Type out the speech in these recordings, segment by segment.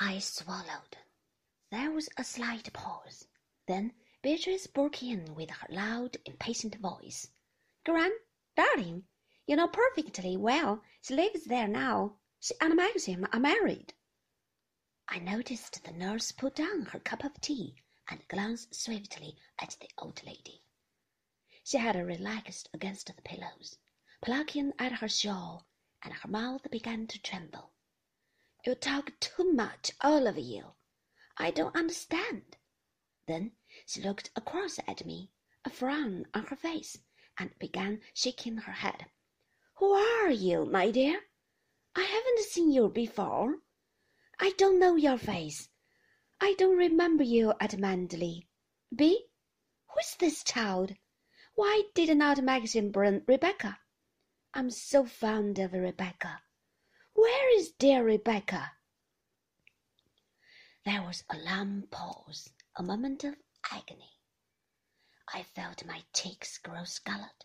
I swallowed. There was a slight pause. Then Beatrice broke in with her loud, impatient voice. Gran, darling, you know perfectly well she lives there now. She and Maxim are married. I noticed the nurse put down her cup of tea and glanced swiftly at the old lady. She had relaxed against the pillows, plucking at her shawl, and her mouth began to tremble. You talk too much, all of you. I don't understand. Then she looked across at me, a frown on her face, and began shaking her head. Who are you, my dear? I haven't seen you before. I don't know your face. I don't remember you at Manderley. Bee, who's this child? Why did not Maxim bring Rebecca? I'm so fond of Rebecca. Where is dear Rebecca? There was a long pause, a moment of agony. I felt my cheeks grow scarlet.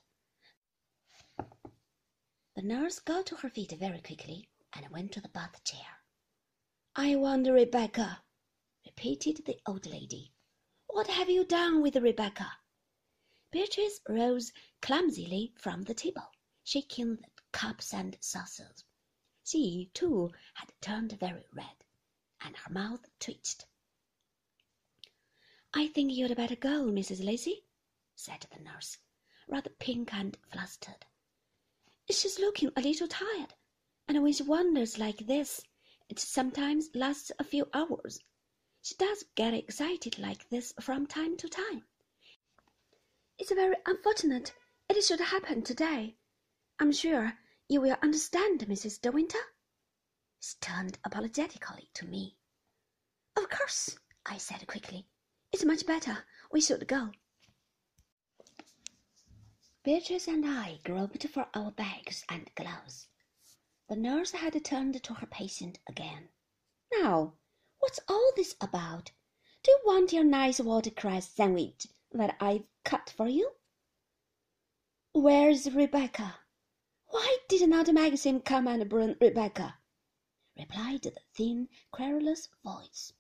The nurse got to her feet very quickly and went to the bath chair. I want Rebecca, repeated the old lady. What have you done with Rebecca? Beatrice rose clumsily from the table, shaking the cups and saucers. She, too, had turned very red, and her mouth twitched. I think you'd better go, Mrs. Lacey, said the nurse, rather pink and flustered. She's looking a little tired, and when she wanders like this, it sometimes lasts a few hours. She does get excited like this from time to time. It's very unfortunate it should happen today. I'm sure you will understand, Mrs. De Winter. She turned apologetically to me. Of course, I said quickly. It's much better. We should go. Beatrice and I groped for our bags and gloves. The nurse had turned to her patient again. Now, what's all this about? Do you want your nice watercress sandwich that I've cut for you? Where's Rebecca? Why did not Maxim come and bring Rebecca? replied the thin, querulous voice.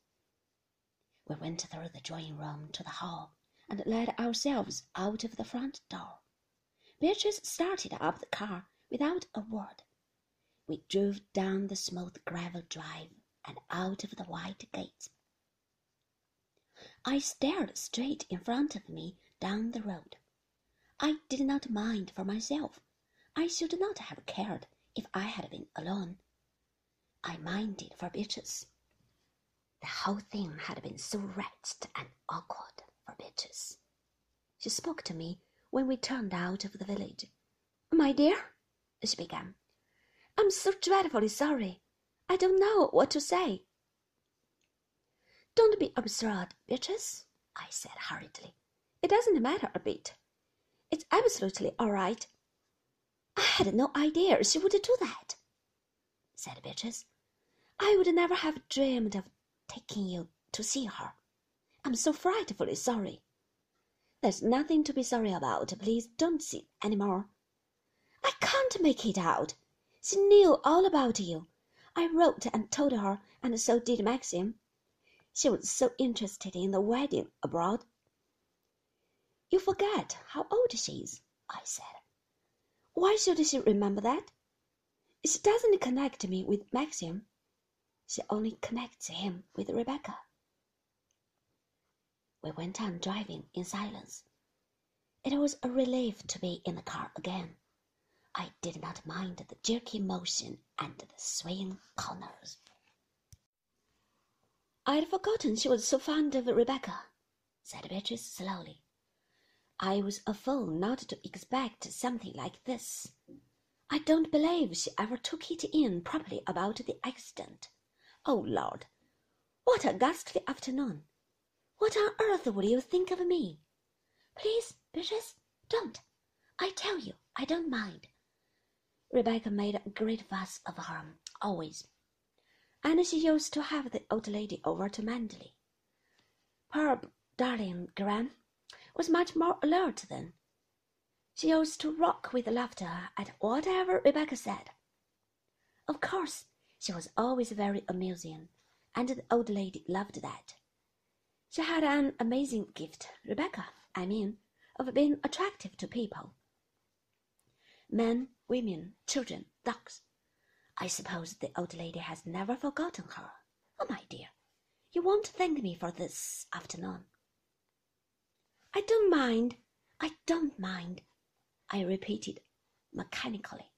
We went through the drawing room to the hall and let ourselves out of the front door. Beatrice started up the car without a word. We drove down the smooth gravel drive and out of the white gate. I stared straight in front of me down the road. I did not mind for myself. I should not have cared if I had been alone. I minded for Beatrice. The whole thing had been so wretched and awkward for Beatrice. She spoke to me when we turned out of the village. My dear, she began, I'm so dreadfully sorry. I don't know what to say. Don't be absurd, Beatrice, I said hurriedly. It doesn't matter a bit. It's absolutely all right. I had no idea she would do that, said Beatrice. I would never have dreamed of taking you to see her. I'm so frightfully sorry. There's nothing to be sorry about. Please don't see any more. I can't make it out. She knew all about you. I wrote and told her, and so did Maxim. She was so interested in the wedding abroad. You forget how old she is, I said. Why should she remember that? She doesn't connect me with Maxim. She only connects him with Rebecca. We went on driving in silence. It was a relief to be in the car again. I did not mind the jerky motion and the swaying corners. I'd forgotten she was so fond of Rebecca, said Beatrice slowly. I was a fool not to expect something like this. I don't believe she ever took it in properly about the accident. Oh, Lord, what a ghastly afternoon! What on earth will you think of me? Please, Beatrice, don't. I tell you, I don't mind. Rebecca made a great fuss of her, um, always and she used to have the old lady over to Manderley. Poor darling Gran was much more alert then. She used to rock with laughter at whatever Rebecca said. Of course, she was always very amusing, and the old lady loved that. She had an amazing gift, Rebecca, I mean, of being attractive to people. Men, women, children, dogs. I suppose the old lady has never forgotten her. Oh, my dear, you won't thank me for this afternoon. I don't mind. I don't mind, I repeated mechanically.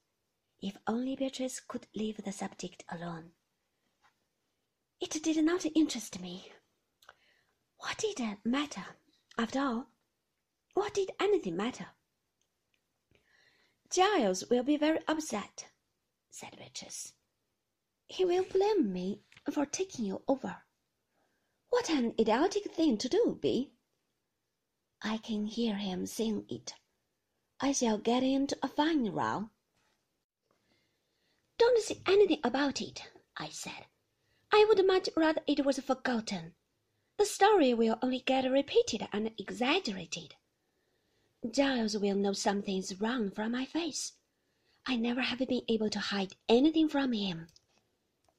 If only Beatrice could leave the subject alone. It did not interest me. What did it matter? After all, what did anything matter? Giles will be very upset, said Beatrice. He will blame me for taking you over. What an idiotic thing to do, Bee. I can hear him sing it. I shall get into a fine row. Don't say anything about it, I said. I would much rather it was forgotten. The story will only get repeated and exaggerated. Giles will know something's wrong from my face. I never have been able to hide anything from him.